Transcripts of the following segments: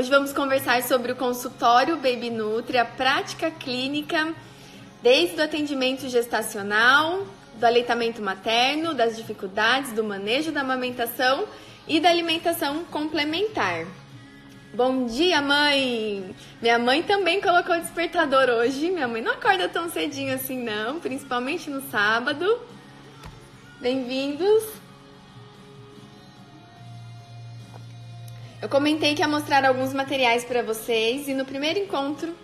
Hoje vamos conversar sobre o consultório Baby Nutri, a prática clínica, desde o atendimento gestacional, do aleitamento materno, das dificuldades do manejo da amamentação e da alimentação complementar. Bom dia, mãe! Minha mãe também colocou despertador hoje. Minha mãe não acorda tão cedinho assim, não, principalmente no sábado. Bem-vindos! Eu comentei que ia mostrar alguns materiais para vocês e no primeiro encontro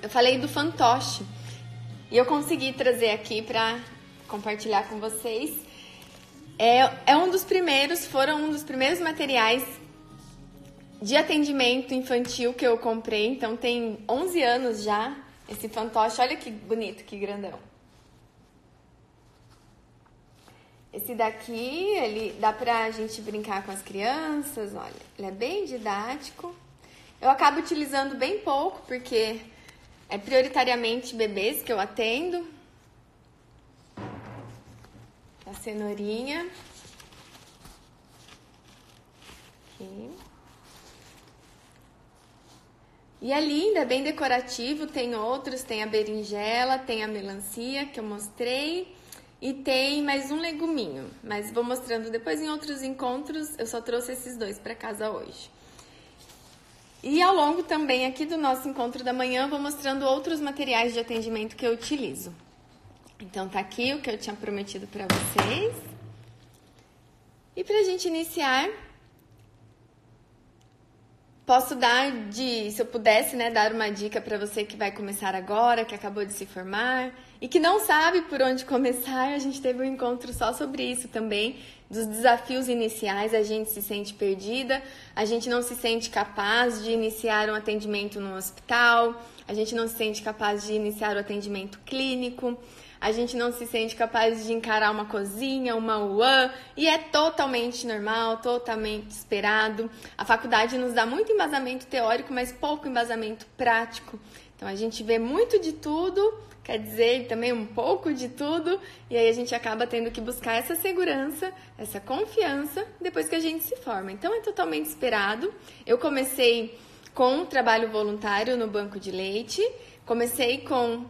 eu falei do fantoche e eu consegui trazer aqui para compartilhar com vocês. É, é um dos primeiros, foram um dos primeiros materiais de atendimento infantil que eu comprei, então tem 11 anos já esse fantoche. Olha que bonito, que grandão. Esse daqui, ele dá pra gente brincar com as crianças, olha, ele é bem didático. Eu acabo utilizando bem pouco, porque é prioritariamente bebês que eu atendo. A cenourinha. Aqui. E é lindo, é bem decorativo, tem outros, tem a berinjela, tem a melancia que eu mostrei. E tem mais um leguminho, mas vou mostrando depois em outros encontros. Eu só trouxe esses dois para casa hoje. E ao longo também aqui do nosso encontro da manhã, vou mostrando outros materiais de atendimento que eu utilizo. Então tá aqui o que eu tinha prometido para vocês. E para a gente iniciar, Posso dar de, se eu pudesse, né, dar uma dica para você que vai começar agora, que acabou de se formar e que não sabe por onde começar. A gente teve um encontro só sobre isso também, dos desafios iniciais. A gente se sente perdida, a gente não se sente capaz de iniciar um atendimento no hospital, a gente não se sente capaz de iniciar o atendimento clínico a gente não se sente capaz de encarar uma cozinha, uma UAN, e é totalmente normal, totalmente esperado. A faculdade nos dá muito embasamento teórico, mas pouco embasamento prático. Então a gente vê muito de tudo, quer dizer, também um pouco de tudo, e aí a gente acaba tendo que buscar essa segurança, essa confiança depois que a gente se forma. Então é totalmente esperado. Eu comecei com um trabalho voluntário no banco de leite, comecei com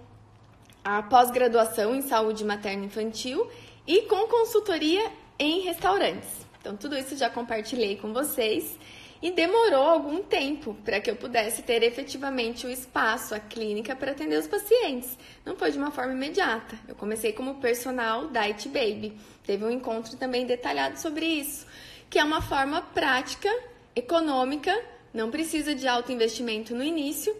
a pós-graduação em saúde materna infantil e com consultoria em restaurantes. Então, tudo isso já compartilhei com vocês e demorou algum tempo para que eu pudesse ter efetivamente o espaço, a clínica para atender os pacientes. Não foi de uma forma imediata. Eu comecei como personal Diet Baby. Teve um encontro também detalhado sobre isso, que é uma forma prática, econômica, não precisa de alto investimento no início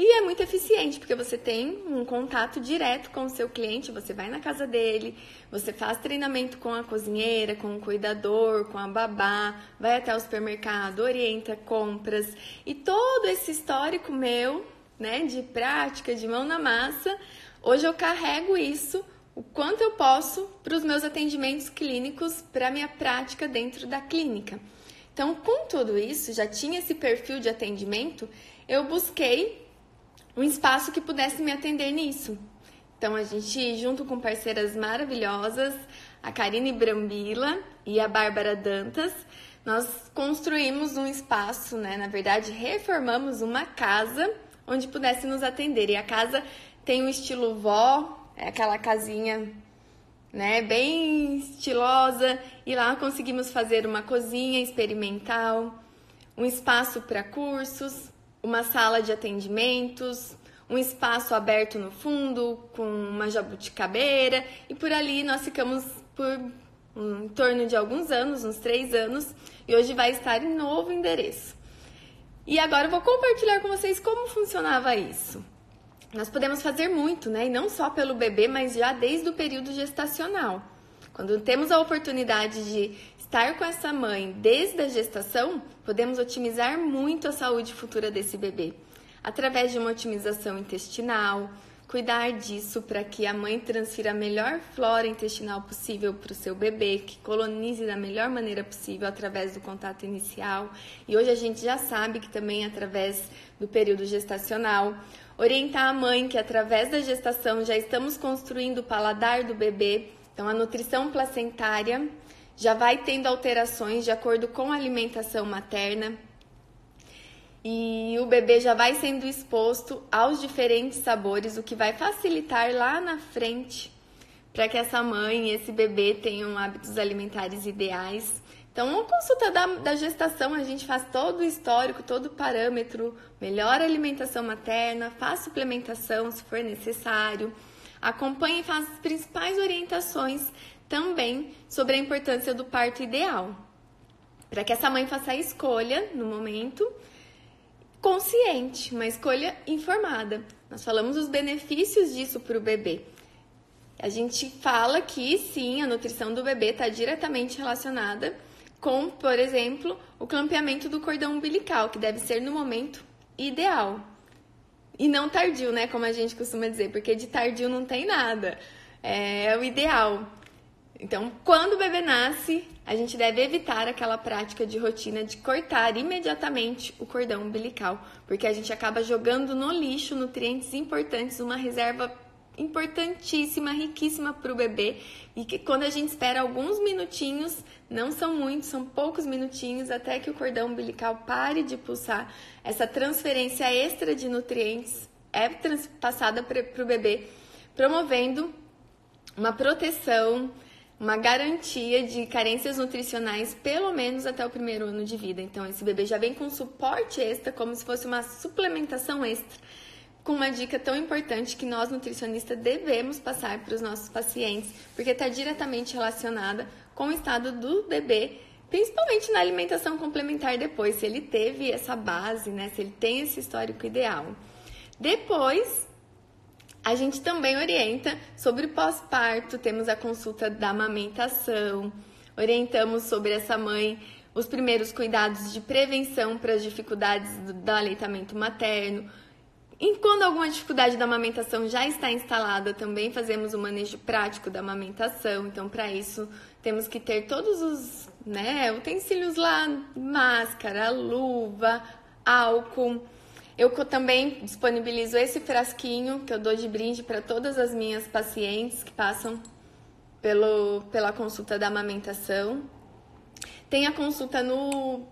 e é muito eficiente, porque você tem um contato direto com o seu cliente, você vai na casa dele, você faz treinamento com a cozinheira, com o cuidador, com a babá, vai até o supermercado, orienta compras. E todo esse histórico meu, né, de prática, de mão na massa, hoje eu carrego isso o quanto eu posso para os meus atendimentos clínicos, para a minha prática dentro da clínica. Então, com tudo isso, já tinha esse perfil de atendimento, eu busquei um espaço que pudesse me atender nisso. Então a gente, junto com parceiras maravilhosas, a Karine Brambila e a Bárbara Dantas, nós construímos um espaço, né? Na verdade, reformamos uma casa onde pudesse nos atender. E a casa tem um estilo vó, é aquela casinha, né, bem estilosa, e lá conseguimos fazer uma cozinha experimental, um espaço para cursos, uma sala de atendimentos, um espaço aberto no fundo com uma jabuticabeira e por ali nós ficamos por um, em torno de alguns anos, uns três anos, e hoje vai estar em novo endereço. E agora eu vou compartilhar com vocês como funcionava isso. Nós podemos fazer muito, né? E não só pelo bebê, mas já desde o período gestacional. Quando temos a oportunidade de estar com essa mãe desde a gestação, podemos otimizar muito a saúde futura desse bebê, através de uma otimização intestinal, cuidar disso para que a mãe transfira a melhor flora intestinal possível para o seu bebê, que colonize da melhor maneira possível através do contato inicial. E hoje a gente já sabe que também através do período gestacional, orientar a mãe que através da gestação já estamos construindo o paladar do bebê. Então a nutrição placentária já vai tendo alterações de acordo com a alimentação materna. e o bebê já vai sendo exposto aos diferentes sabores, o que vai facilitar lá na frente para que essa mãe e esse bebê tenham hábitos alimentares ideais. Então, uma consulta da, da gestação, a gente faz todo o histórico, todo o parâmetro, melhora a alimentação materna, faz suplementação se for necessário, acompanha e faz as principais orientações também sobre a importância do parto ideal, para que essa mãe faça a escolha no momento consciente, uma escolha informada. Nós falamos os benefícios disso para o bebê. A gente fala que sim, a nutrição do bebê está diretamente relacionada com, por exemplo, o clampeamento do cordão umbilical, que deve ser no momento ideal. E não tardio, né? Como a gente costuma dizer, porque de tardio não tem nada. É o ideal. Então, quando o bebê nasce, a gente deve evitar aquela prática de rotina de cortar imediatamente o cordão umbilical, porque a gente acaba jogando no lixo nutrientes importantes, uma reserva importantíssima, riquíssima para o bebê e que quando a gente espera alguns minutinhos, não são muitos, são poucos minutinhos até que o cordão umbilical pare de pulsar, essa transferência extra de nutrientes é passada para o bebê, promovendo uma proteção uma garantia de carências nutricionais pelo menos até o primeiro ano de vida. Então, esse bebê já vem com suporte extra, como se fosse uma suplementação extra, com uma dica tão importante que nós nutricionistas devemos passar para os nossos pacientes, porque está diretamente relacionada com o estado do bebê, principalmente na alimentação complementar depois, se ele teve essa base, né, se ele tem esse histórico ideal. Depois, a gente também orienta sobre pós-parto, temos a consulta da amamentação, orientamos sobre essa mãe os primeiros cuidados de prevenção para as dificuldades do aleitamento materno. E quando alguma dificuldade da amamentação já está instalada, também fazemos o manejo prático da amamentação. Então, para isso, temos que ter todos os né, utensílios lá: máscara, luva, álcool. Eu também disponibilizo esse frasquinho que eu dou de brinde para todas as minhas pacientes que passam pelo, pela consulta da amamentação. Tem a consulta no,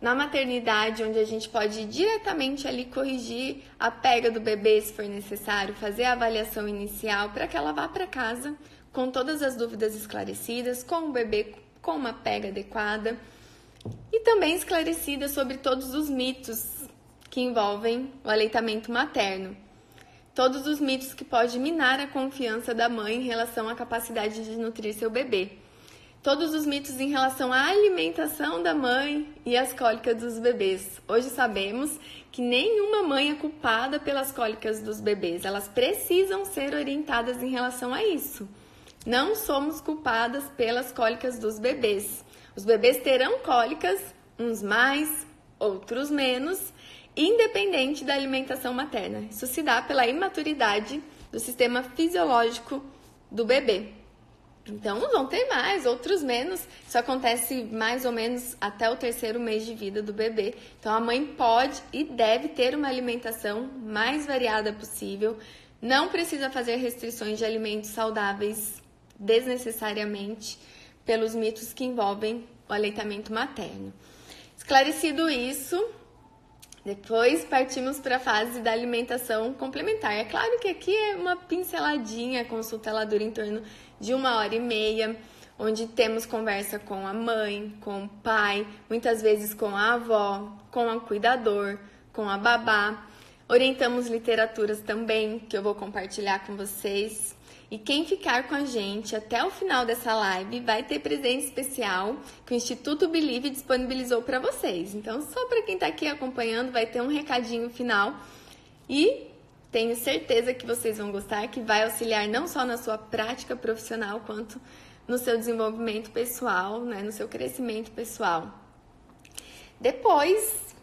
na maternidade, onde a gente pode diretamente ali corrigir a pega do bebê se for necessário, fazer a avaliação inicial para que ela vá para casa com todas as dúvidas esclarecidas, com o bebê com uma pega adequada e também esclarecida sobre todos os mitos que envolvem o aleitamento materno. Todos os mitos que podem minar a confiança da mãe em relação à capacidade de nutrir seu bebê. Todos os mitos em relação à alimentação da mãe e às cólicas dos bebês. Hoje sabemos que nenhuma mãe é culpada pelas cólicas dos bebês. Elas precisam ser orientadas em relação a isso. Não somos culpadas pelas cólicas dos bebês. Os bebês terão cólicas, uns mais, outros menos, independente da alimentação materna. Isso se dá pela imaturidade do sistema fisiológico do bebê. Então, uns vão ter mais, outros menos. Isso acontece mais ou menos até o terceiro mês de vida do bebê. Então, a mãe pode e deve ter uma alimentação mais variada possível. Não precisa fazer restrições de alimentos saudáveis desnecessariamente pelos mitos que envolvem o aleitamento materno. Esclarecido isso, depois partimos para a fase da alimentação complementar. É claro que aqui é uma pinceladinha, a consulta ela dura em torno de uma hora e meia, onde temos conversa com a mãe, com o pai, muitas vezes com a avó, com o cuidador, com a babá. Orientamos literaturas também, que eu vou compartilhar com vocês. E quem ficar com a gente até o final dessa live vai ter presente especial que o Instituto Believe disponibilizou para vocês. Então, só para quem está aqui acompanhando, vai ter um recadinho final e tenho certeza que vocês vão gostar, que vai auxiliar não só na sua prática profissional, quanto no seu desenvolvimento pessoal, né, no seu crescimento pessoal. Depois,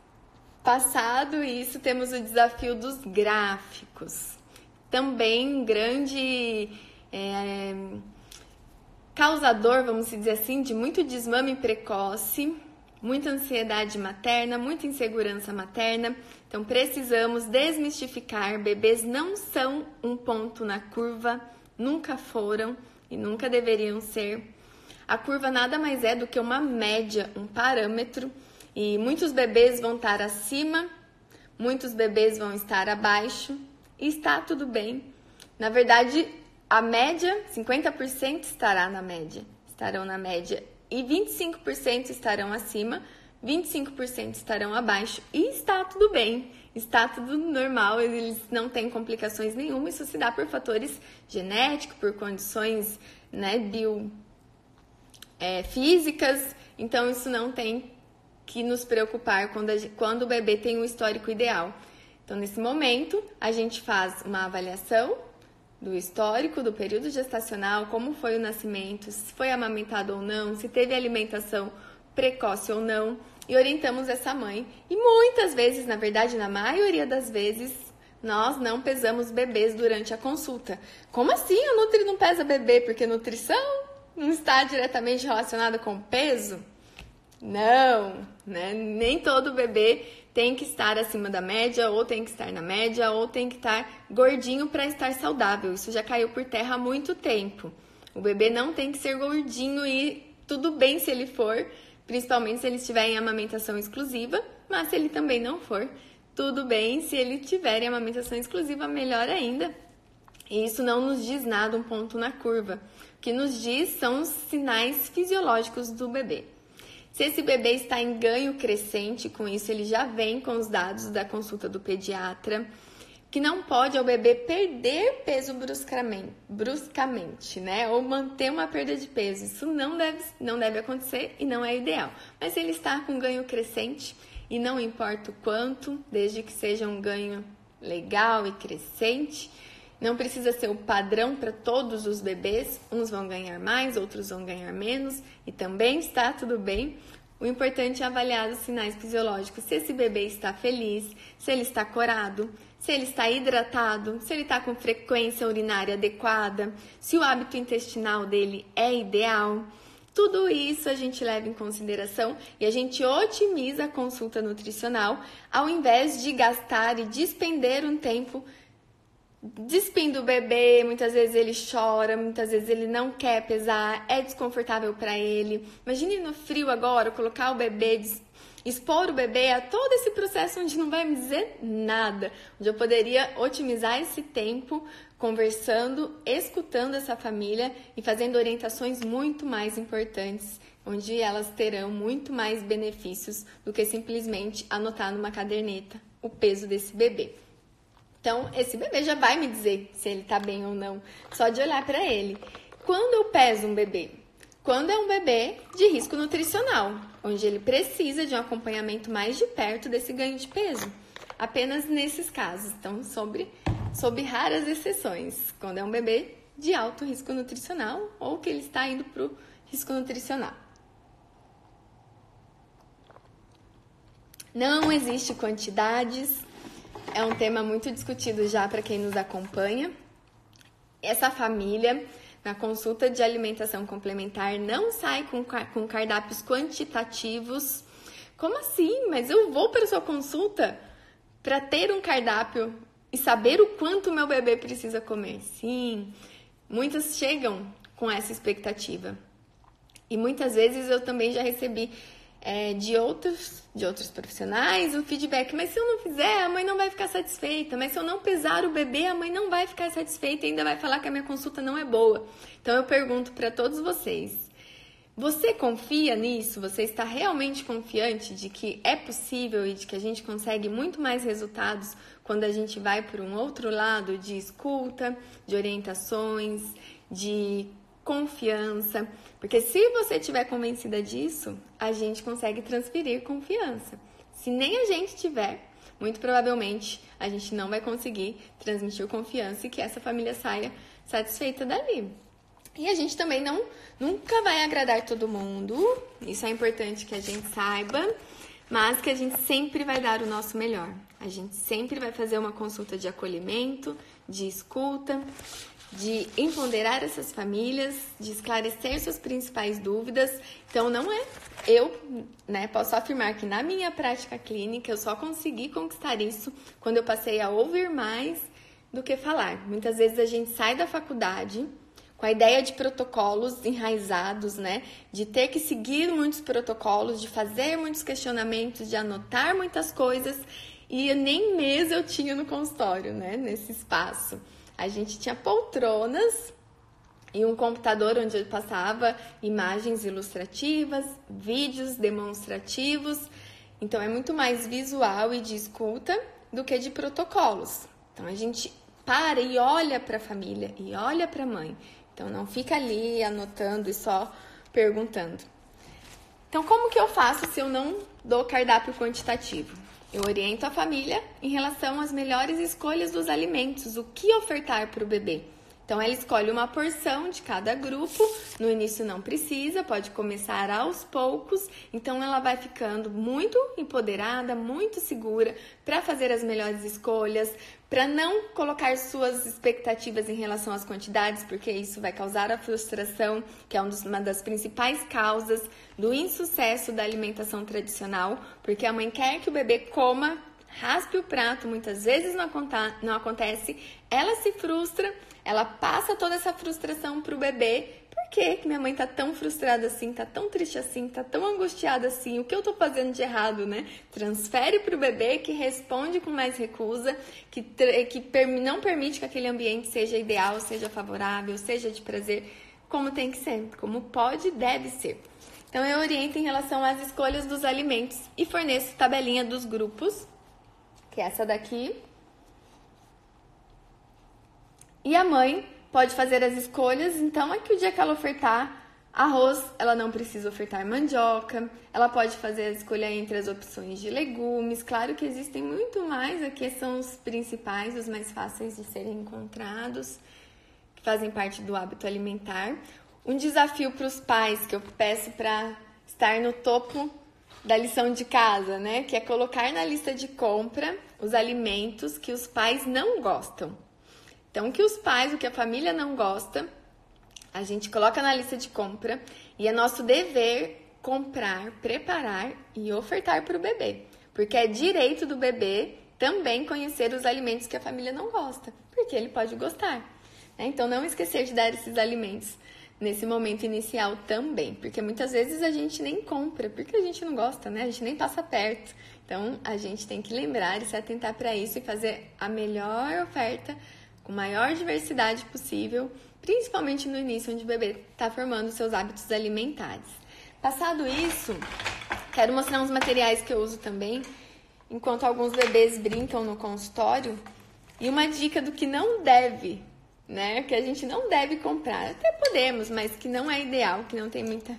passado isso, temos o desafio dos gráficos também grande é, causador, vamos dizer assim, de muito desmame precoce, muita ansiedade materna, muita insegurança materna. Então precisamos desmistificar: bebês não são um ponto na curva, nunca foram e nunca deveriam ser. A curva nada mais é do que uma média, um parâmetro E muitos bebês vão estar acima, muitos bebês vão estar abaixo, está tudo bem. Na verdade, a média, 50% estará na média, estarão na média, e 25% estarão acima, 25% estarão abaixo, e está tudo bem está tudo normal, eles não têm complicações nenhuma. Isso se dá por fatores genéticos, por condições né, bio, é, físicas. Então, isso não tem que nos preocupar quando, a, quando o bebê tem um histórico ideal. Então, nesse momento, a gente faz uma avaliação do histórico, do período gestacional, como foi o nascimento, se foi amamentado ou não, se teve alimentação precoce ou não e orientamos essa mãe. E muitas vezes, na verdade, na maioria das vezes, nós não pesamos bebês durante a consulta. Como assim a Nutri não pesa bebê? Porque nutrição não está diretamente relacionada com peso? Não, né? Nem todo bebê tem que estar acima da média, ou tem que estar na média, ou tem que estar gordinho para estar saudável. Isso já caiu por terra há muito tempo. O bebê não tem que ser gordinho e tudo bem se ele for, principalmente se ele estiver em amamentação exclusiva, mas se ele também não for, tudo bem, se ele tiver em amamentação exclusiva, melhor ainda. E isso não nos diz nada, um ponto na curva. O que nos diz são os sinais fisiológicos do bebê. Se esse bebê está em ganho crescente, com isso ele já vem com os dados da consulta do pediatra que não pode o bebê perder peso bruscamente, bruscamente, né? Ou manter uma perda de peso. Isso não deve, não deve acontecer e não é ideal. Mas se ele está com ganho crescente, e não importa o quanto, desde que seja um ganho legal e crescente, não precisa ser o padrão para todos os bebês, uns vão ganhar mais, outros vão ganhar menos, e também está tudo bem. O importante é avaliar os sinais fisiológicos, se esse bebê está feliz, se ele está corado, se ele está hidratado, se ele está com frequência urinária adequada, se o hábito intestinal dele é ideal. Tudo isso a gente leva em consideração e a gente otimiza a consulta nutricional ao invés de gastar e despender um tempo despindo o bebê, muitas vezes ele chora, muitas vezes ele não quer pesar, é desconfortável para ele. Imagine no frio agora, colocar o bebê expor o bebê a todo esse processo onde não vai me dizer nada, onde eu poderia otimizar esse tempo conversando, escutando essa família e fazendo orientações muito mais importantes, onde elas terão muito mais benefícios do que simplesmente anotar numa caderneta o peso desse bebê. Então, esse bebê já vai me dizer se ele tá bem ou não, só de olhar para ele. Quando eu peso um bebê? Quando é um bebê de risco nutricional, onde ele precisa de um acompanhamento mais de perto desse ganho de peso. Apenas nesses casos, então, sobre, sobre raras exceções, quando é um bebê de alto risco nutricional ou que ele está indo para o risco nutricional. Não existe quantidades, é um tema muito discutido já para quem nos acompanha. Essa família na consulta de alimentação complementar não sai com, com cardápios quantitativos. Como assim? Mas eu vou para sua consulta para ter um cardápio e saber o quanto meu bebê precisa comer. Sim, muitas chegam com essa expectativa. E muitas vezes eu também já recebi é, de, outros, de outros profissionais o feedback. Mas se eu não fizer, a mãe não vai ficar satisfeita. Mas se eu não pesar o bebê, a mãe não vai ficar satisfeita e ainda vai falar que a minha consulta não é boa. Então eu pergunto para todos vocês: você confia nisso? Você está realmente confiante de que é possível e de que a gente consegue muito mais resultados quando a gente vai por um outro lado de escuta, de orientações, de confiança? Porque se você estiver convencida disso, a gente consegue transferir confiança. Se nem a gente tiver, muito provavelmente a gente não vai conseguir transmitir confiança e que essa família saia satisfeita dali. E a gente também não nunca vai agradar todo mundo. Isso é importante que a gente saiba, mas que a gente sempre vai dar o nosso melhor. A gente sempre vai fazer uma consulta de acolhimento, de escuta, de empoderar essas famílias, de esclarecer suas principais dúvidas. Então, não é eu, né, posso afirmar que na minha prática clínica eu só consegui conquistar isso quando eu passei a ouvir mais do que falar. Muitas vezes a gente sai da faculdade com a ideia de protocolos enraizados, né? De ter que seguir muitos protocolos, de fazer muitos questionamentos, de anotar muitas coisas. E nem mesa eu tinha no consultório, né? Nesse espaço. A gente tinha poltronas e um computador onde eu passava imagens ilustrativas, vídeos demonstrativos. Então é muito mais visual e de escuta do que de protocolos. Então a gente para e olha para a família e olha para a mãe. Então não fica ali anotando e só perguntando. Então como que eu faço se eu não dou cardápio quantitativo? Eu oriento a família em relação às melhores escolhas dos alimentos, o que ofertar para o bebê. Então ela escolhe uma porção de cada grupo. No início não precisa, pode começar aos poucos. Então ela vai ficando muito empoderada, muito segura para fazer as melhores escolhas, para não colocar suas expectativas em relação às quantidades, porque isso vai causar a frustração, que é uma das principais causas do insucesso da alimentação tradicional, porque a mãe quer que o bebê coma raspe o prato, muitas vezes não, acontece, ela se frustra, ela passa toda essa frustração pro bebê. Por que, minha mãe tá tão frustrada assim, tá tão triste assim, tá tão angustiada assim? O que eu tô fazendo de errado, né? Transfere pro bebê que responde com mais recusa, que, que não permite que aquele ambiente seja ideal, seja favorável, seja de prazer, como tem que ser, como pode e deve ser. Então eu oriento em relação às escolhas dos alimentos e forneço tabelinha dos grupos que é essa daqui. E a mãe pode fazer as escolhas, então é que o dia que ela ofertar arroz, ela não precisa ofertar mandioca, ela pode fazer a escolha entre as opções de legumes. Claro que existem muito mais, aqui são os principais, os mais fáceis de serem encontrados, que fazem parte do hábito alimentar. Um desafio para os pais que eu peço para estar no topo da lição de casa, né? Que é colocar na lista de compra os alimentos que os pais não gostam. Então, o que os pais, o que a família não gosta, a gente coloca na lista de compra e é nosso dever comprar, preparar e ofertar para o bebê, porque é direito do bebê também conhecer os alimentos que a família não gosta, porque ele pode gostar. Né? Então, não esquecer de dar esses alimentos nesse momento inicial também, porque muitas vezes a gente nem compra, porque a gente não gosta, né? A gente nem passa perto. Então, a gente tem que lembrar e se atentar para isso e fazer a melhor oferta com maior diversidade possível, principalmente no início, onde o bebê está formando seus hábitos alimentares. Passado isso, quero mostrar uns materiais que eu uso também, enquanto alguns bebês brincam no consultório, e uma dica do que não deve né? Que a gente não deve comprar. Até podemos, mas que não é ideal, que não tem muita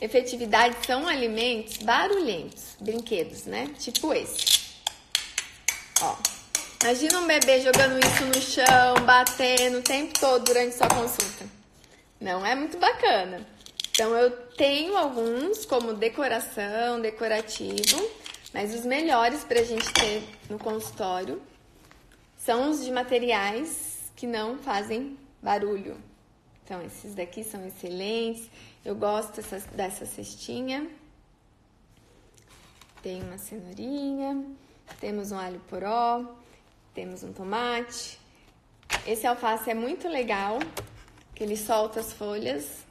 efetividade. São alimentos barulhentos, brinquedos, né? Tipo esse. Ó. Imagina um bebê jogando isso no chão, batendo o tempo todo durante sua consulta. Não é muito bacana. Então eu tenho alguns como decoração, decorativo, mas os melhores para a gente ter no consultório são os de materiais que não fazem barulho. Então, esses daqui são excelentes. Eu gosto dessa, dessa cestinha. Tem uma cenourinha, temos um alho poró, temos um tomate. Esse alface é muito legal, que ele solta as folhas.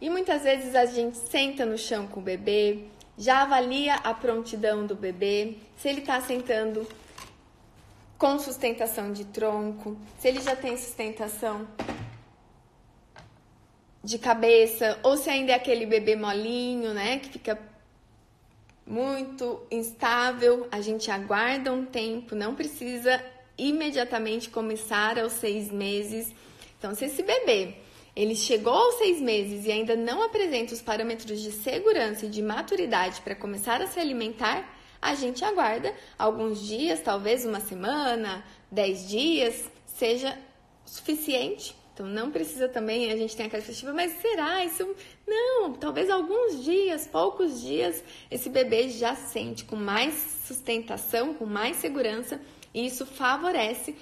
E muitas vezes a gente senta no chão com o bebê, já avalia a prontidão do bebê, se ele está sentando com sustentação de tronco, se ele já tem sustentação de cabeça, ou se ainda é aquele bebê molinho, né, que fica muito instável, a gente aguarda um tempo, não precisa imediatamente começar aos seis meses. Então, se esse bebê ele chegou aos seis meses e ainda não apresenta os parâmetros de segurança e de maturidade para começar a se alimentar, a gente aguarda alguns dias, talvez uma semana, dez dias, seja suficiente. Então não precisa também, a gente tem aquela expectativa, mas será isso? Não, talvez alguns dias, poucos dias, esse bebê já sente com mais sustentação, com mais segurança, e isso favorece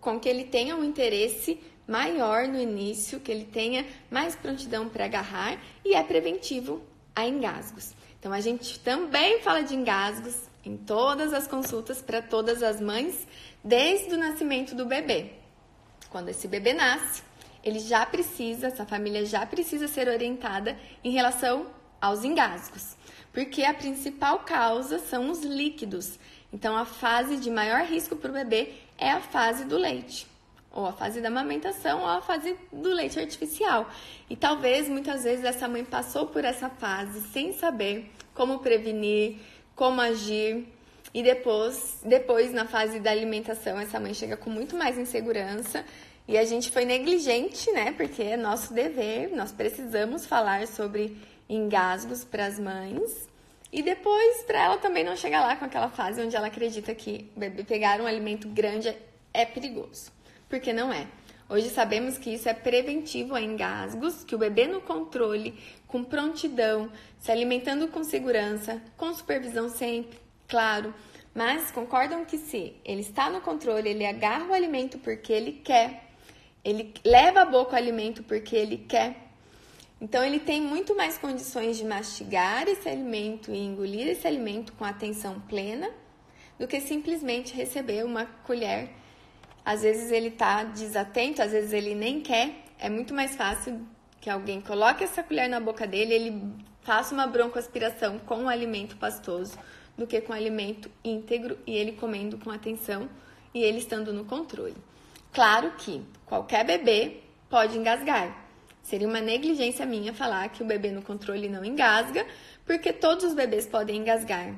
com que ele tenha um interesse maior no início, que ele tenha mais prontidão para agarrar e é preventivo a engasgos. Então a gente também fala de engasgos em todas as consultas para todas as mães, desde o nascimento do bebê. Quando esse bebê nasce, ele já precisa, essa família já precisa ser orientada em relação aos engasgos, porque a principal causa são os líquidos. Então a fase de maior risco para o bebê é a fase do leite ou a fase da amamentação, ou a fase do leite artificial. E talvez muitas vezes essa mãe passou por essa fase sem saber como prevenir, como agir. E depois, depois na fase da alimentação, essa mãe chega com muito mais insegurança e a gente foi negligente, né? Porque é nosso dever, nós precisamos falar sobre engasgos para as mães. E depois, para ela também não chegar lá com aquela fase onde ela acredita que pegar um alimento grande é perigoso porque não é. Hoje sabemos que isso é preventivo a engasgos, que o bebê no controle, com prontidão, se alimentando com segurança, com supervisão sempre, claro, mas concordam que se ele está no controle, ele agarra o alimento porque ele quer, ele leva a boca o alimento porque ele quer. Então ele tem muito mais condições de mastigar esse alimento e engolir esse alimento com atenção plena do que simplesmente receber uma colher às vezes ele tá desatento, às vezes ele nem quer. É muito mais fácil que alguém coloque essa colher na boca dele, ele faça uma broncoaspiração com o alimento pastoso do que com o alimento íntegro e ele comendo com atenção e ele estando no controle. Claro que qualquer bebê pode engasgar. Seria uma negligência minha falar que o bebê no controle não engasga, porque todos os bebês podem engasgar.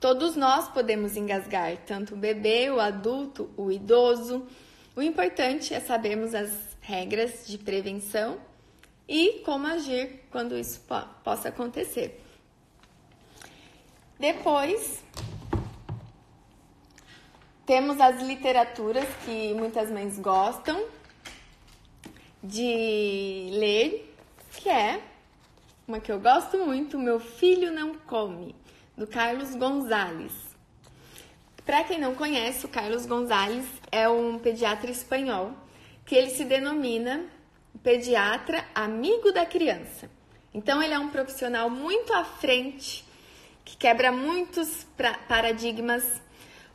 Todos nós podemos engasgar, tanto o bebê, o adulto, o idoso. O importante é sabermos as regras de prevenção e como agir quando isso po possa acontecer. Depois, temos as literaturas que muitas mães gostam de ler, que é uma que eu gosto muito, Meu Filho Não Come do Carlos Gonzalez. Para quem não conhece, o Carlos Gonzalez é um pediatra espanhol que ele se denomina pediatra amigo da criança. Então ele é um profissional muito à frente, que quebra muitos paradigmas,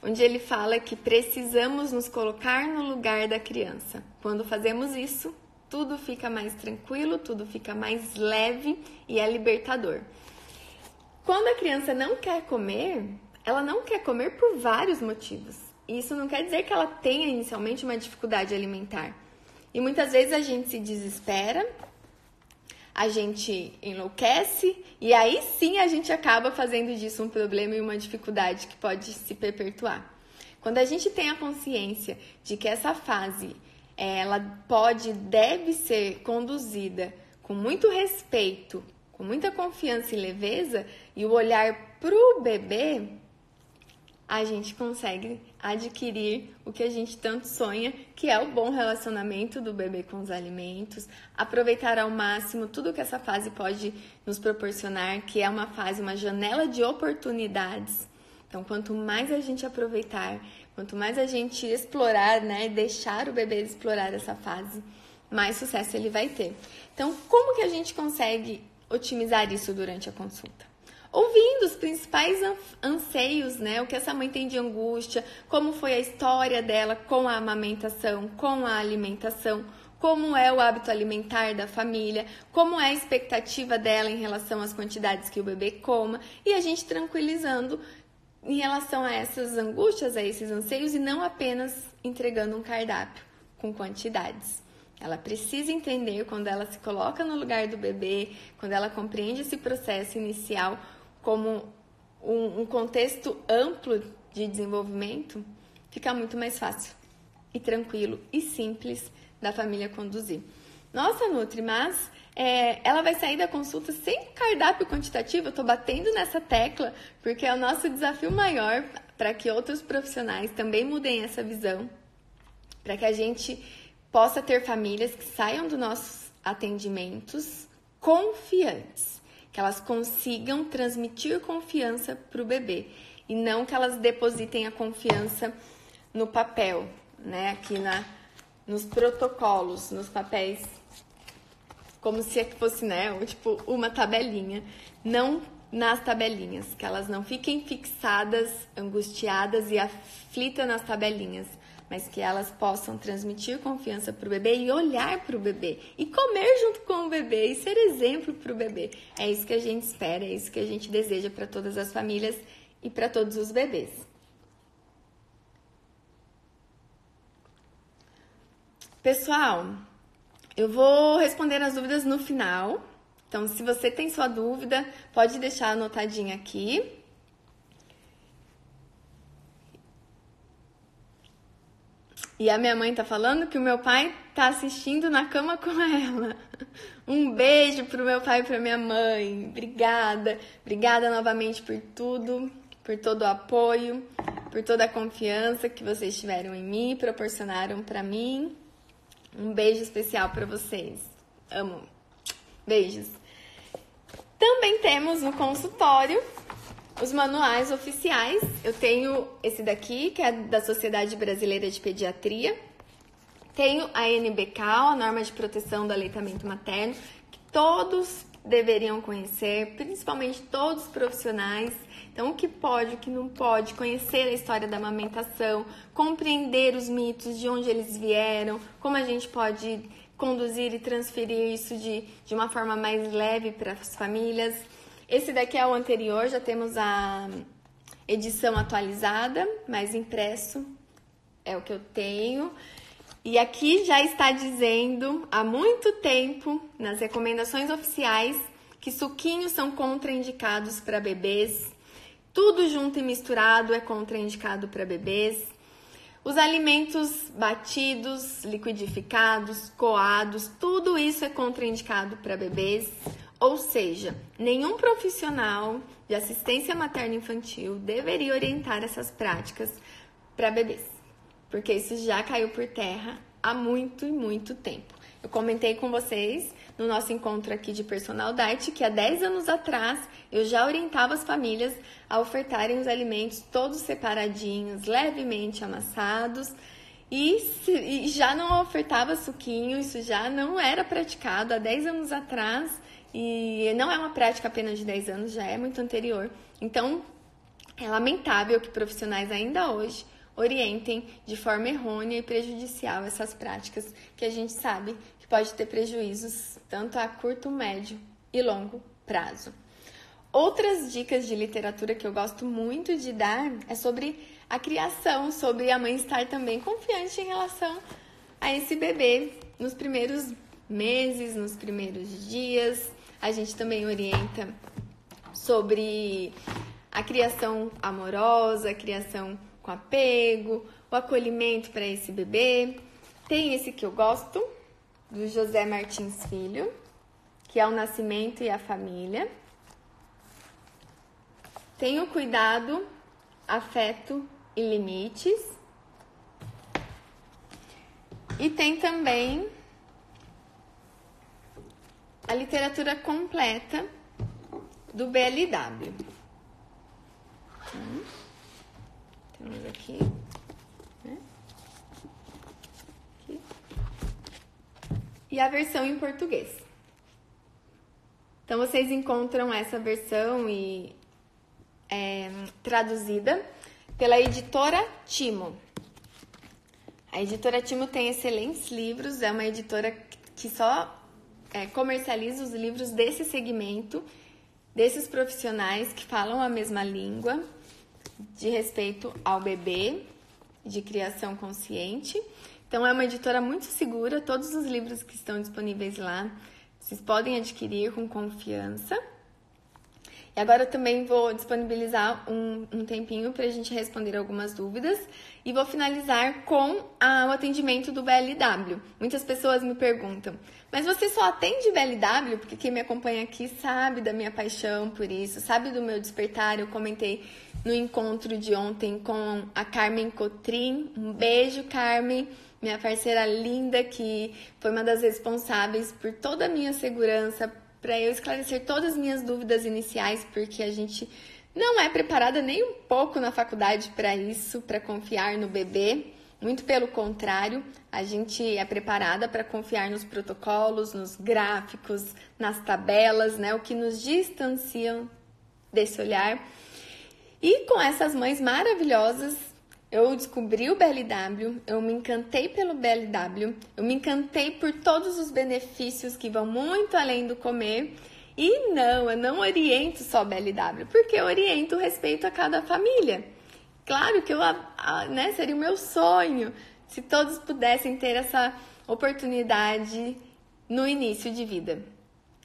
onde ele fala que precisamos nos colocar no lugar da criança. Quando fazemos isso, tudo fica mais tranquilo, tudo fica mais leve e é libertador. Quando a criança não quer comer, ela não quer comer por vários motivos. Isso não quer dizer que ela tenha inicialmente uma dificuldade alimentar. E muitas vezes a gente se desespera, a gente enlouquece e aí sim a gente acaba fazendo disso um problema e uma dificuldade que pode se perpetuar. Quando a gente tem a consciência de que essa fase ela pode, deve ser conduzida com muito respeito com muita confiança e leveza e o olhar para o bebê, a gente consegue adquirir o que a gente tanto sonha, que é o bom relacionamento do bebê com os alimentos, aproveitar ao máximo tudo que essa fase pode nos proporcionar, que é uma fase, uma janela de oportunidades. Então, quanto mais a gente aproveitar, quanto mais a gente explorar, né, deixar o bebê explorar essa fase, mais sucesso ele vai ter. Então, como que a gente consegue otimizar isso durante a consulta. Ouvindo os principais anseios, né? O que essa mãe tem de angústia, como foi a história dela com a amamentação, com a alimentação, como é o hábito alimentar da família, como é a expectativa dela em relação às quantidades que o bebê coma, e a gente tranquilizando em relação a essas angústias, a esses anseios, e não apenas entregando um cardápio com quantidades. Ela precisa entender quando ela se coloca no lugar do bebê, quando ela compreende esse processo inicial como um, um contexto amplo de desenvolvimento, fica muito mais fácil e tranquilo e simples da família conduzir. Nossa, Nutri, mas é, ela vai sair da consulta sem cardápio quantitativo? Eu estou batendo nessa tecla porque é o nosso desafio maior para que outros profissionais também mudem essa visão, para que a gente possa ter famílias que saiam dos nossos atendimentos confiantes, que elas consigam transmitir confiança para o bebê e não que elas depositem a confiança no papel, né? Aqui na, nos protocolos, nos papéis como se fosse, né, tipo uma tabelinha. Não nas tabelinhas, que elas não fiquem fixadas, angustiadas e aflitas nas tabelinhas, mas que elas possam transmitir confiança para o bebê e olhar para o bebê e comer junto com o bebê e ser exemplo para o bebê. É isso que a gente espera, é isso que a gente deseja para todas as famílias e para todos os bebês. Pessoal, eu vou responder as dúvidas no final. Então, se você tem sua dúvida, pode deixar anotadinha aqui. E a minha mãe tá falando que o meu pai tá assistindo na cama com ela. Um beijo pro meu pai e pra minha mãe. Obrigada. Obrigada novamente por tudo, por todo o apoio, por toda a confiança que vocês tiveram em mim, proporcionaram para mim. Um beijo especial para vocês. Amo. Beijos. Também temos no consultório os manuais oficiais. Eu tenho esse daqui, que é da Sociedade Brasileira de Pediatria. Tenho a NBK, a Norma de Proteção do Aleitamento Materno, que todos deveriam conhecer, principalmente todos os profissionais. Então, o que pode, o que não pode, conhecer a história da amamentação, compreender os mitos, de onde eles vieram, como a gente pode conduzir e transferir isso de, de uma forma mais leve para as famílias. Esse daqui é o anterior, já temos a edição atualizada, mas impresso é o que eu tenho. E aqui já está dizendo há muito tempo, nas recomendações oficiais, que suquinhos são contraindicados para bebês. Tudo junto e misturado é contraindicado para bebês. Os alimentos batidos, liquidificados, coados, tudo isso é contraindicado para bebês. Ou seja, nenhum profissional de assistência materna infantil deveria orientar essas práticas para bebês porque isso já caiu por terra há muito e muito tempo. Eu comentei com vocês no nosso encontro aqui de personal diet que há 10 anos atrás eu já orientava as famílias a ofertarem os alimentos todos separadinhos, levemente amassados. E, se, e já não ofertava suquinho, isso já não era praticado há 10 anos atrás e não é uma prática apenas de 10 anos, já é muito anterior. Então, é lamentável que profissionais ainda hoje orientem de forma errônea e prejudicial essas práticas que a gente sabe que pode ter prejuízos tanto a curto, médio e longo prazo. Outras dicas de literatura que eu gosto muito de dar é sobre a criação, sobre a mãe estar também confiante em relação a esse bebê nos primeiros meses, nos primeiros dias. A gente também orienta sobre a criação amorosa, a criação com apego, o acolhimento para esse bebê. Tem esse que eu gosto, do José Martins Filho, que é o nascimento e a família. Tem o cuidado, afeto e limites. E tem também a literatura completa do BLW. Hum. Temos aqui, né? Aqui. E a versão em português. Então vocês encontram essa versão e é, traduzida pela editora Timo. A editora Timo tem excelentes livros, é uma editora que só é, comercializa os livros desse segmento, desses profissionais que falam a mesma língua de respeito ao bebê, de criação consciente. Então é uma editora muito segura, todos os livros que estão disponíveis lá vocês podem adquirir com confiança. E agora também vou disponibilizar um, um tempinho para a gente responder algumas dúvidas e vou finalizar com a, o atendimento do BLW. Muitas pessoas me perguntam, mas você só atende BLW? Porque quem me acompanha aqui sabe da minha paixão por isso, sabe do meu despertar. Eu comentei no encontro de ontem com a Carmen Cotrim. Um beijo, Carmen, minha parceira linda, que foi uma das responsáveis por toda a minha segurança, para eu esclarecer todas as minhas dúvidas iniciais, porque a gente não é preparada nem um pouco na faculdade para isso, para confiar no bebê. Muito pelo contrário, a gente é preparada para confiar nos protocolos, nos gráficos, nas tabelas, né? O que nos distanciam desse olhar. E com essas mães maravilhosas, eu descobri o BLW, eu me encantei pelo BLW, eu me encantei por todos os benefícios que vão muito além do comer. E não, eu não oriento só BLW, porque eu oriento respeito a cada família. Claro que eu, né, seria o meu sonho se todos pudessem ter essa oportunidade no início de vida.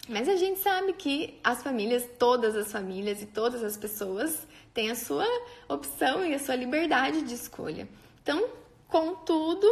Mas a gente sabe que as famílias, todas as famílias e todas as pessoas têm a sua opção e a sua liberdade de escolha. Então, contudo,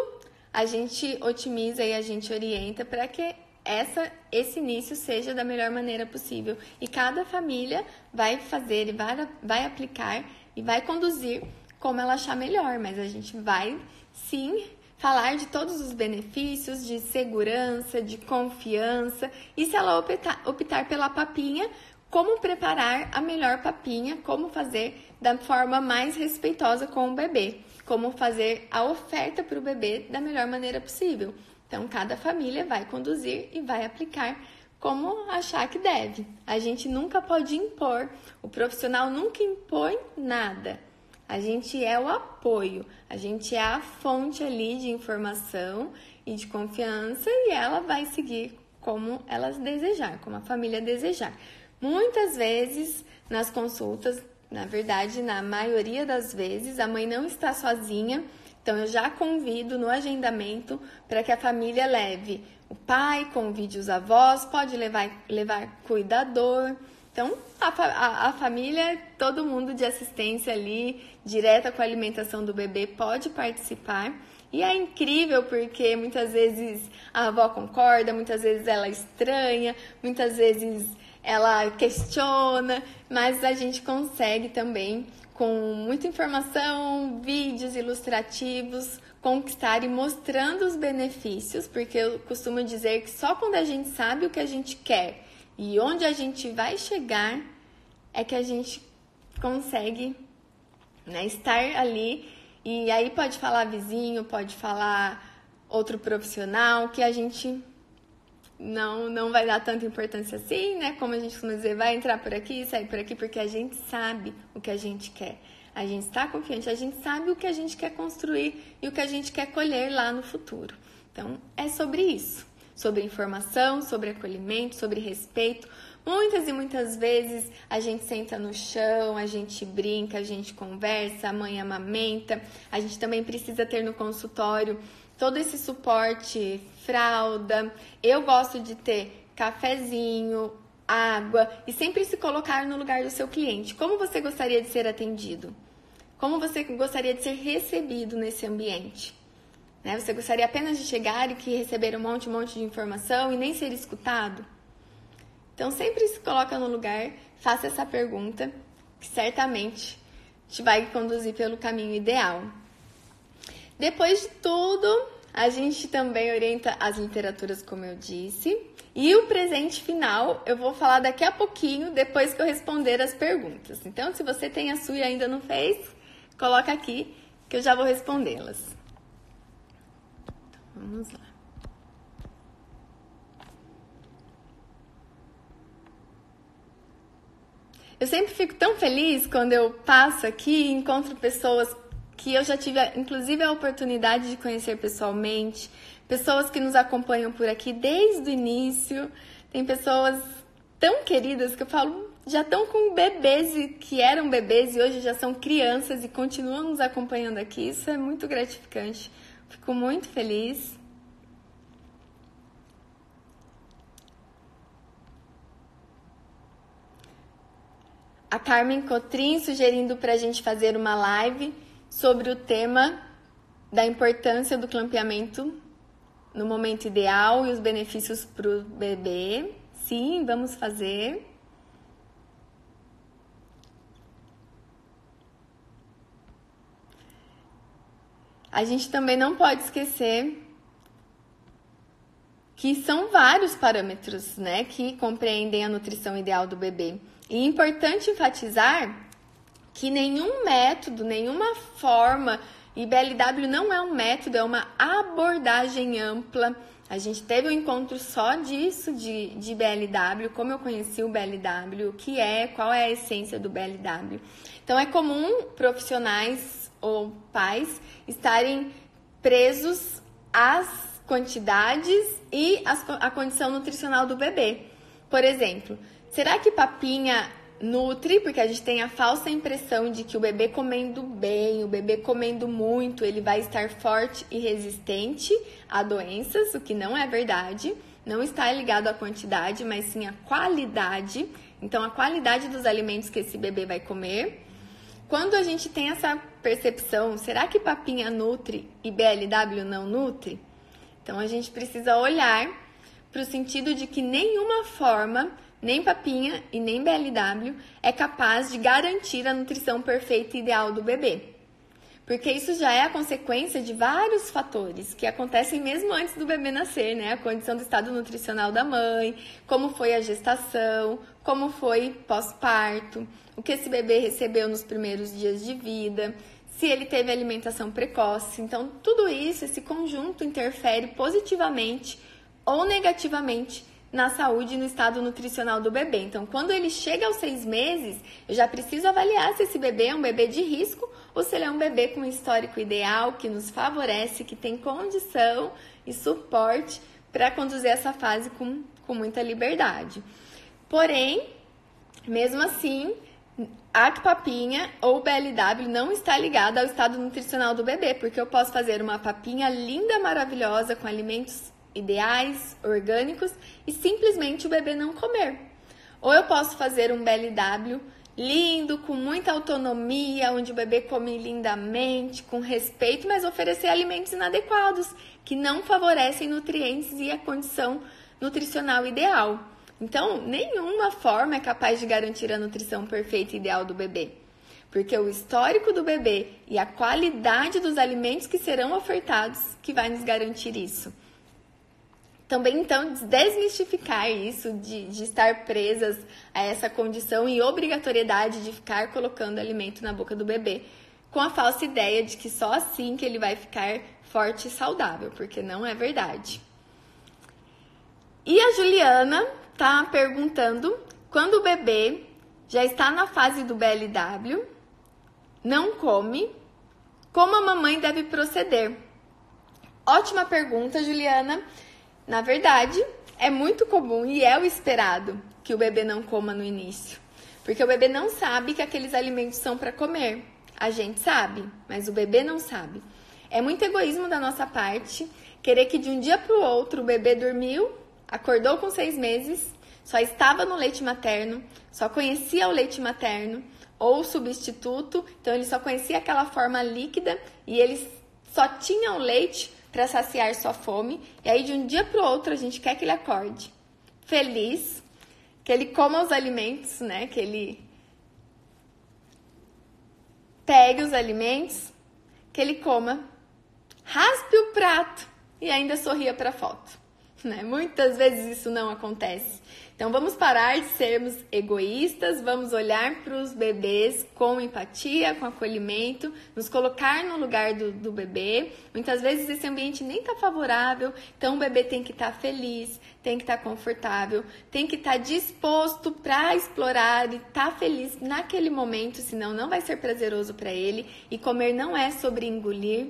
a gente otimiza e a gente orienta para que essa, esse início seja da melhor maneira possível. E cada família vai fazer e vai, vai aplicar e vai conduzir como ela achar melhor, mas a gente vai sim falar de todos os benefícios, de segurança, de confiança e se ela optar, optar pela papinha, como preparar a melhor papinha, como fazer da forma mais respeitosa com o bebê, como fazer a oferta para o bebê da melhor maneira possível. Então, cada família vai conduzir e vai aplicar como achar que deve. A gente nunca pode impor, o profissional nunca impõe nada. A gente é o apoio, a gente é a fonte ali de informação e de confiança e ela vai seguir como elas desejar, como a família desejar. Muitas vezes nas consultas, na verdade, na maioria das vezes, a mãe não está sozinha, então eu já convido no agendamento para que a família leve o pai, convide os avós, pode levar, levar cuidador. Então, a, a, a, família, todo mundo de assistência ali, direta com a alimentação do bebê, pode participar. E é incrível porque muitas vezes a avó concorda, muitas vezes ela estranha, muitas vezes ela questiona, mas a gente consegue também, com muita informação, vídeos ilustrativos, conquistar e mostrando os benefícios, porque eu costumo dizer que só quando a gente sabe o que a gente quer e onde a gente vai chegar é que a gente consegue né, estar ali. E aí pode falar vizinho, pode falar outro profissional, que a gente não não vai dar tanta importância assim, né? Como a gente costuma dizer, vai entrar por aqui, sair por aqui, porque a gente sabe o que a gente quer. A gente está confiante, a gente sabe o que a gente quer construir e o que a gente quer colher lá no futuro. Então, é sobre isso sobre informação, sobre acolhimento, sobre respeito. Muitas e muitas vezes a gente senta no chão, a gente brinca, a gente conversa, a mãe amamenta. A gente também precisa ter no consultório todo esse suporte, fralda. Eu gosto de ter cafezinho, água e sempre se colocar no lugar do seu cliente. Como você gostaria de ser atendido? Como você gostaria de ser recebido nesse ambiente? Né? Você gostaria apenas de chegar e que receber um monte, um monte de informação e nem ser escutado? Então sempre se coloca no lugar, faça essa pergunta, que certamente te vai conduzir pelo caminho ideal. Depois de tudo, a gente também orienta as literaturas, como eu disse. E o presente final eu vou falar daqui a pouquinho, depois que eu responder as perguntas. Então, se você tem a sua e ainda não fez, coloca aqui que eu já vou respondê-las. Vamos lá. Eu sempre fico tão feliz quando eu passo aqui e encontro pessoas que eu já tive, inclusive, a oportunidade de conhecer pessoalmente, pessoas que nos acompanham por aqui desde o início. Tem pessoas tão queridas que eu falo, já estão com bebês que eram bebês e hoje já são crianças e continuam nos acompanhando aqui. Isso é muito gratificante. Fico muito feliz. A Carmen Cotrim sugerindo para a gente fazer uma live sobre o tema da importância do clampeamento no momento ideal e os benefícios para o bebê. Sim, vamos fazer. A gente também não pode esquecer que são vários parâmetros, né, que compreendem a nutrição ideal do bebê. E é importante enfatizar que nenhum método, nenhuma forma E BLW não é um método, é uma abordagem ampla. A gente teve um encontro só disso, de, de BLW, como eu conheci o BLW, o que é, qual é a essência do BLW. Então é comum profissionais ou pais estarem presos às quantidades e as, a condição nutricional do bebê. Por exemplo, será que papinha nutre? Porque a gente tem a falsa impressão de que o bebê comendo bem, o bebê comendo muito, ele vai estar forte e resistente a doenças, o que não é verdade. Não está ligado à quantidade, mas sim à qualidade. Então, a qualidade dos alimentos que esse bebê vai comer. Quando a gente tem essa percepção, será que papinha nutre e BLW não nutre? Então a gente precisa olhar para o sentido de que nenhuma forma, nem papinha e nem BLW, é capaz de garantir a nutrição perfeita e ideal do bebê. Porque isso já é a consequência de vários fatores que acontecem mesmo antes do bebê nascer, né? A condição do estado nutricional da mãe, como foi a gestação, como foi pós-parto, o que esse bebê recebeu nos primeiros dias de vida, se ele teve alimentação precoce. Então, tudo isso, esse conjunto interfere positivamente ou negativamente na saúde e no estado nutricional do bebê. Então, quando ele chega aos seis meses, eu já preciso avaliar se esse bebê é um bebê de risco ou se ele é um bebê com um histórico ideal, que nos favorece, que tem condição e suporte para conduzir essa fase com, com muita liberdade. Porém, mesmo assim, a papinha ou BLW não está ligada ao estado nutricional do bebê, porque eu posso fazer uma papinha linda, maravilhosa, com alimentos ideais, orgânicos, e simplesmente o bebê não comer. Ou eu posso fazer um BLW lindo, com muita autonomia, onde o bebê come lindamente, com respeito, mas oferecer alimentos inadequados, que não favorecem nutrientes e a condição nutricional ideal. Então, nenhuma forma é capaz de garantir a nutrição perfeita e ideal do bebê. Porque o histórico do bebê e a qualidade dos alimentos que serão ofertados que vai nos garantir isso. Também, então, desmistificar isso de, de estar presas a essa condição e obrigatoriedade de ficar colocando alimento na boca do bebê, com a falsa ideia de que só assim que ele vai ficar forte e saudável, porque não é verdade. E a Juliana está perguntando quando o bebê já está na fase do BLW, não come, como a mamãe deve proceder? Ótima pergunta, Juliana. Na verdade, é muito comum e é o esperado que o bebê não coma no início, porque o bebê não sabe que aqueles alimentos são para comer. A gente sabe, mas o bebê não sabe. É muito egoísmo da nossa parte querer que de um dia para o outro o bebê dormiu acordou com seis meses, só estava no leite materno, só conhecia o leite materno ou substituto, então ele só conhecia aquela forma líquida e ele só tinha o leite para saciar sua fome. E aí de um dia para o outro a gente quer que ele acorde feliz, que ele coma os alimentos, né? Que ele pegue os alimentos, que ele coma, raspe o prato e ainda sorria para a foto. Né? Muitas vezes isso não acontece. Então vamos parar de sermos egoístas, vamos olhar para os bebês com empatia, com acolhimento, nos colocar no lugar do, do bebê. Muitas vezes esse ambiente nem está favorável, então o bebê tem que estar tá feliz, tem que estar tá confortável, tem que estar tá disposto para explorar e estar tá feliz naquele momento, senão não vai ser prazeroso para ele. E comer não é sobre engolir,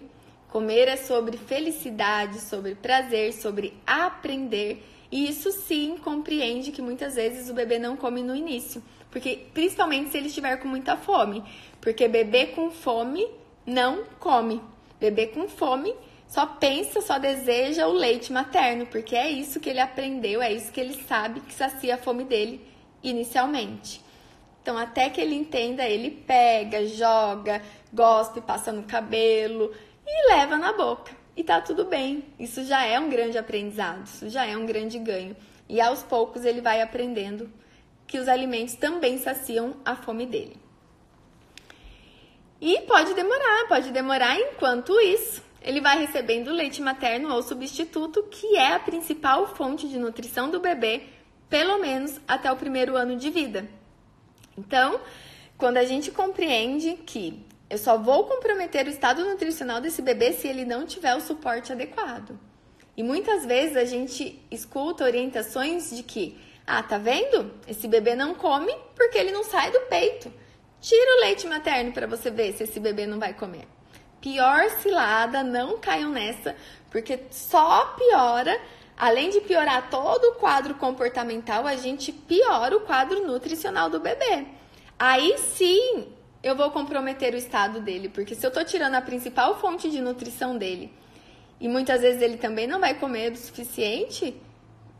Comer é sobre felicidade, sobre prazer, sobre aprender. E isso sim compreende que muitas vezes o bebê não come no início, porque principalmente se ele estiver com muita fome, porque bebê com fome não come. Bebê com fome só pensa, só deseja o leite materno, porque é isso que ele aprendeu, é isso que ele sabe que sacia a fome dele inicialmente. Então, até que ele entenda, ele pega, joga, gosta e passa no cabelo, e leva na boca. E tá tudo bem. Isso já é um grande aprendizado, isso já é um grande ganho. E aos poucos ele vai aprendendo que os alimentos também saciam a fome dele. E pode demorar, pode demorar enquanto isso ele vai recebendo leite materno ou substituto, que é a principal fonte de nutrição do bebê, pelo menos até o primeiro ano de vida. Então, quando a gente compreende que Eu só vou comprometer o estado nutricional desse bebê se ele não tiver o suporte adequado. E muitas vezes a gente escuta orientações de que, ah, tá vendo? Esse bebê não come porque ele não sai do peito. Tira o leite materno para você ver se esse bebê não vai comer. Pior cilada, não caiam nessa, porque só piora. Além de piorar todo o quadro comportamental, a gente piora o quadro nutricional do bebê. Aí sim eu vou comprometer o estado dele, porque se eu tô tirando a principal fonte de nutrição dele e muitas vezes ele também não vai comer o suficiente,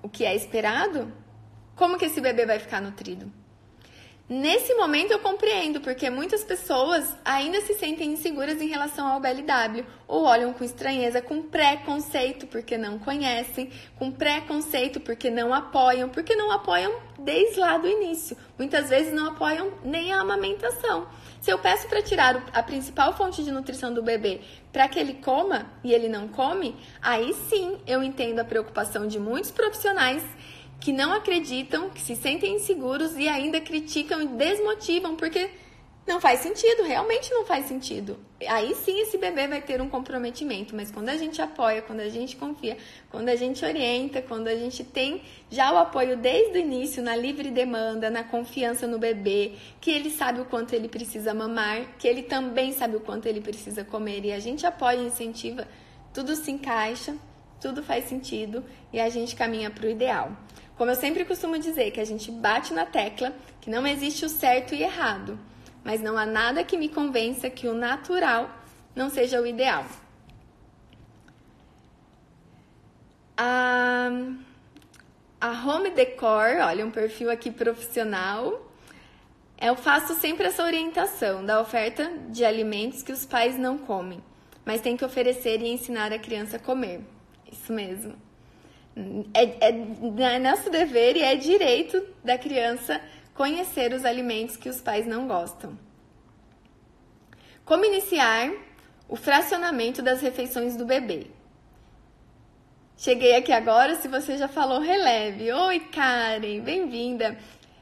o que é esperado, como que esse bebê vai ficar nutrido? Nesse momento eu compreendo, porque muitas pessoas ainda se sentem inseguras em relação ao BLW, ou olham com estranheza, com preconceito, porque não conhecem, com preconceito, porque não apoiam, porque não apoiam desde lá do início. Muitas vezes não apoiam nem a amamentação. Se eu peço para tirar a principal fonte de nutrição do bebê para que ele coma e ele não come, aí sim eu entendo a preocupação de muitos profissionais que não acreditam, que se sentem inseguros e ainda criticam e desmotivam porque não faz sentido, realmente não faz sentido. Aí sim esse bebê vai ter um comprometimento, mas quando a gente apoia, quando a gente confia, quando a gente orienta, quando a gente tem já o apoio desde o início na livre demanda, na confiança no bebê, que ele sabe o quanto ele precisa mamar, que ele também sabe o quanto ele precisa comer e a gente apoia e incentiva, tudo se encaixa, tudo faz sentido e a gente caminha para o ideal. Como eu sempre costumo dizer, que a gente bate na tecla que não existe o certo e errado mas não há nada que me convença que o natural não seja o ideal. A, a Home Decor, olha, um perfil aqui profissional. Eu faço sempre essa orientação da oferta de alimentos que os pais não comem, mas tem que oferecer e ensinar a criança a comer. Isso mesmo. É, é, é nosso dever e é direito da criança conhecer os alimentos que os pais não gostam. Como iniciar o fracionamento das refeições do bebê? Cheguei aqui agora, se você já falou, releve. Oi, Karen, bem-vinda.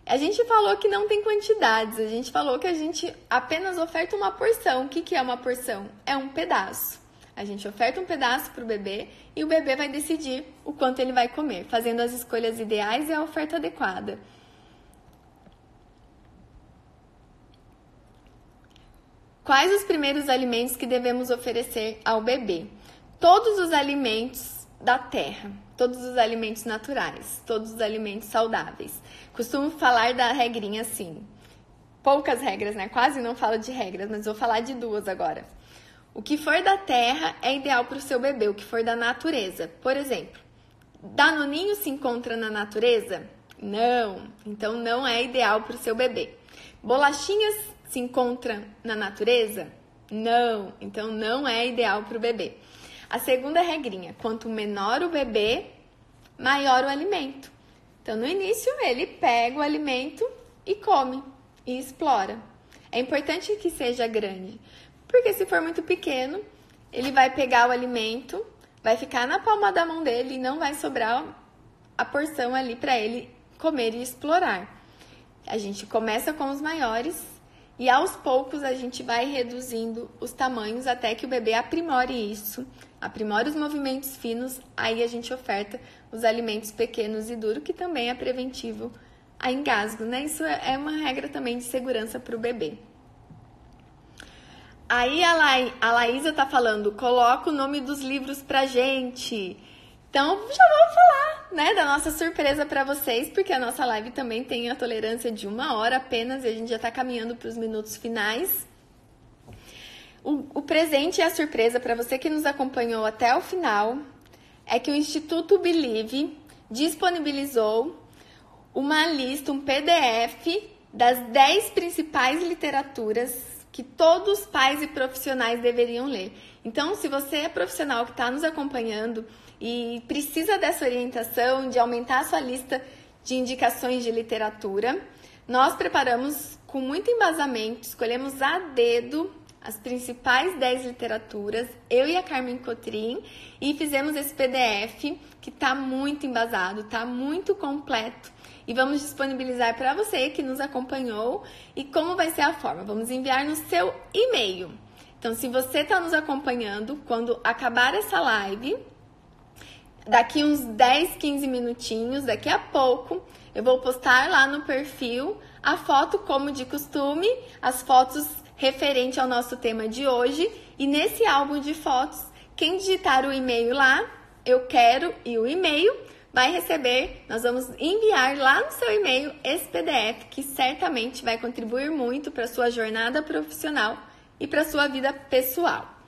A gente falou que não tem quantidades, a gente falou que a gente apenas oferta uma porção. O que, que é uma porção? É um pedaço. A gente oferta um pedaço para o bebê e o bebê vai decidir o quanto ele vai comer, fazendo as escolhas ideais e a oferta adequada. Quais os primeiros alimentos que devemos oferecer ao bebê? Todos os alimentos da terra, todos os alimentos naturais, todos os alimentos saudáveis. Costumo falar da regrinha assim. Poucas regras, né? Quase não falo de regras, mas vou falar de duas agora. O que for da terra é ideal para o seu bebê, o que for da natureza. Por exemplo, danoninho se encontra na natureza? Não, então não é ideal para o seu bebê. Bolachinhas se encontra na natureza? Não, então não é ideal para o bebê. A segunda regrinha: quanto menor o bebê, maior o alimento. Então, no início, ele pega o alimento e come e explora. É importante que seja grande, porque se for muito pequeno, ele vai pegar o alimento, vai ficar na palma da mão dele e não vai sobrar a porção ali para ele comer e explorar. A gente começa com os maiores e aos poucos a gente vai reduzindo os tamanhos até que o bebê aprimore isso, aprimore os movimentos finos, aí a gente oferta os alimentos pequenos e duros, que também é preventivo a engasgo, né? Isso é uma regra também de segurança para o bebê. Aí a, La a Laísa tá falando, coloca o nome dos livros pra gente. Então já vamos falar, né, da nossa surpresa para vocês, porque a nossa live também tem a tolerância de uma hora apenas e a gente já está caminhando para os minutos finais. O, o presente e a surpresa para você que nos acompanhou até o final é que o Instituto Believe disponibilizou uma lista, um PDF das 10 principais literaturas que todos os pais e profissionais deveriam ler. Então, se você é profissional que está nos acompanhando e precisa dessa orientação, de aumentar a sua lista de indicações de literatura, nós preparamos com muito embasamento, escolhemos a dedo as principais 10 literaturas, eu e a Carmen Cotrim, e fizemos esse PDF que está muito embasado, está muito completo e vamos disponibilizar para você que nos acompanhou. E como vai ser a forma? Vamos enviar no seu e-mail. Então, se você está nos acompanhando, quando acabar essa live, daqui uns 10, 15 minutinhos, daqui a pouco, eu vou postar lá no perfil a foto, como de costume, as fotos referente ao nosso tema de hoje. E nesse álbum de fotos, quem digitar o e-mail lá, eu quero e o e-mail, vai receber, nós vamos enviar lá no seu e-mail esse PDF que certamente vai contribuir muito para sua jornada profissional e para sua vida pessoal.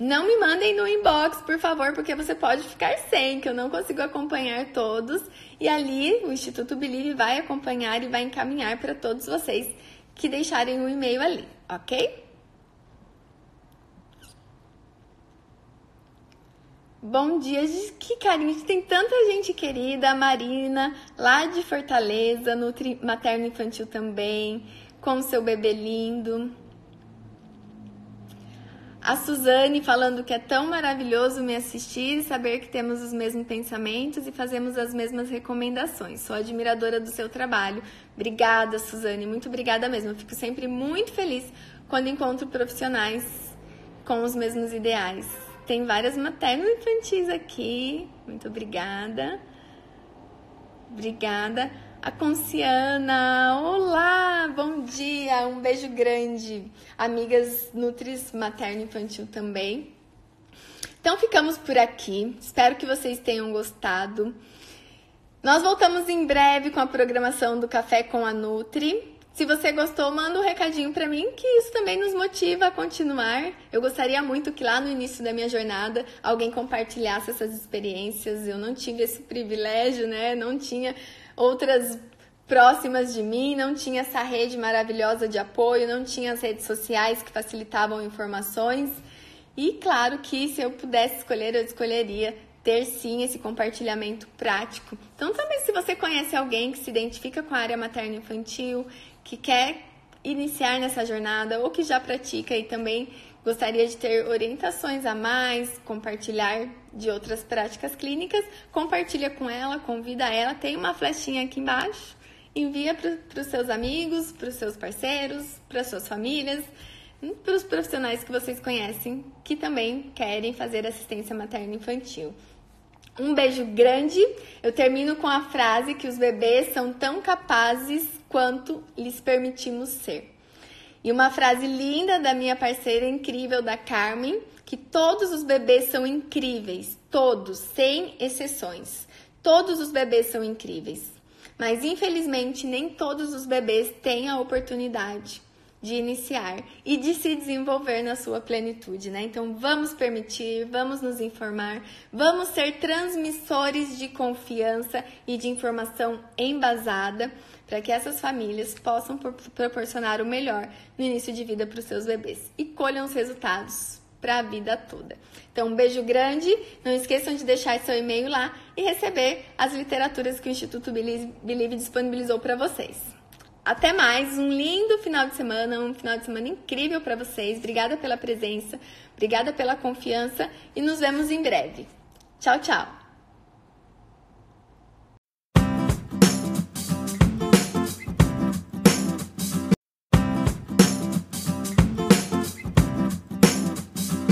Não me mandem no inbox, por favor, porque você pode ficar sem, que eu não consigo acompanhar todos. E ali o Instituto Believe vai acompanhar e vai encaminhar para todos vocês que deixarem o e-mail ali, ok? Bom dia, que carinho, tem tanta gente querida, a Marina, lá de Fortaleza, Nutri Materno Infantil também, com seu bebê lindo. A Suzane falando que é tão maravilhoso me assistir e saber que temos os mesmos pensamentos e fazemos as mesmas recomendações. Sou admiradora do seu trabalho. Obrigada, Suzane, muito obrigada mesmo. Eu fico sempre muito feliz quando encontro profissionais com os mesmos ideais. Tem várias materno infantis aqui. Muito obrigada. Obrigada. A Conciana, olá, bom dia, um beijo grande. Amigas Nutris Materno Infantil também. Então ficamos por aqui. Espero que vocês tenham gostado. Nós voltamos em breve com a programação do Café com a Nutri. Se você gostou, manda um recadinho para mim, que isso também nos motiva a continuar. Eu gostaria muito que lá no início da minha jornada alguém compartilhasse essas experiências. Eu não tive esse privilégio, né? Não tinha outras próximas de mim, não tinha essa rede maravilhosa de apoio, não tinha as redes sociais que facilitavam informações. E claro que se eu pudesse escolher, eu escolheria ter sim esse compartilhamento prático. Então, também se você conhece alguém que se identifica com a área materno infantil, que quer iniciar nessa jornada ou que já pratica e também gostaria de ter orientações a mais, compartilhar de outras práticas clínicas, compartilha com ela, convida ela, tem uma flechinha aqui embaixo, envia para os seus amigos, para os seus parceiros, para suas famílias, hum, para os profissionais que vocês conhecem que também querem fazer assistência materna infantil. Um beijo grande. Eu termino com a frase que os bebês são tão capazes quanto lhes permitimos ser. E uma frase linda da minha parceira incrível, da Carmen, que todos os bebês são incríveis, todos, sem exceções. Todos os bebês são incríveis. Mas infelizmente nem todos os bebês têm a oportunidade de iniciar e de se desenvolver na sua plenitude, né? Então vamos permitir, vamos nos informar, vamos ser transmissores de confiança e de informação embasada para que essas famílias possam proporcionar o melhor no início de vida para os seus bebês e colham os resultados para a vida toda. Então, um beijo grande. Não esqueçam de deixar seu e-mail lá e receber as literaturas que o Instituto Believe disponibilizou para vocês. Até mais, um lindo final de semana, um final de semana incrível para vocês. Obrigada pela presença, obrigada pela confiança e nos vemos em breve. Tchau, tchau.